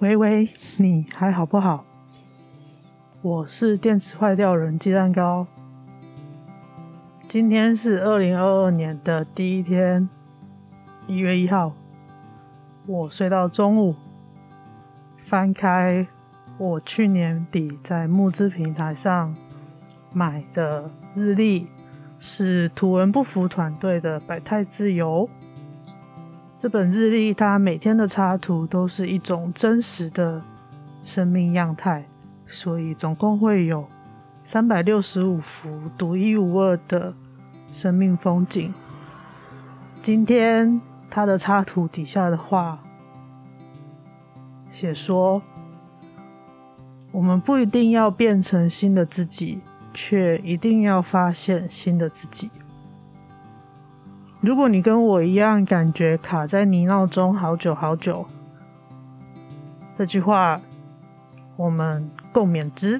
喂喂，你还好不好？我是电池坏掉人鸡蛋糕。今天是二零二二年的第一天，一月一号。我睡到中午，翻开我去年底在募资平台上买的日历，是图文不符团队的百态自由。这本日历，它每天的插图都是一种真实的生命样态，所以总共会有三百六十五幅独一无二的生命风景。今天它的插图底下的话写说：“我们不一定要变成新的自己，却一定要发现新的自己。”如果你跟我一样，感觉卡在泥淖中好久好久，这句话我们共勉之。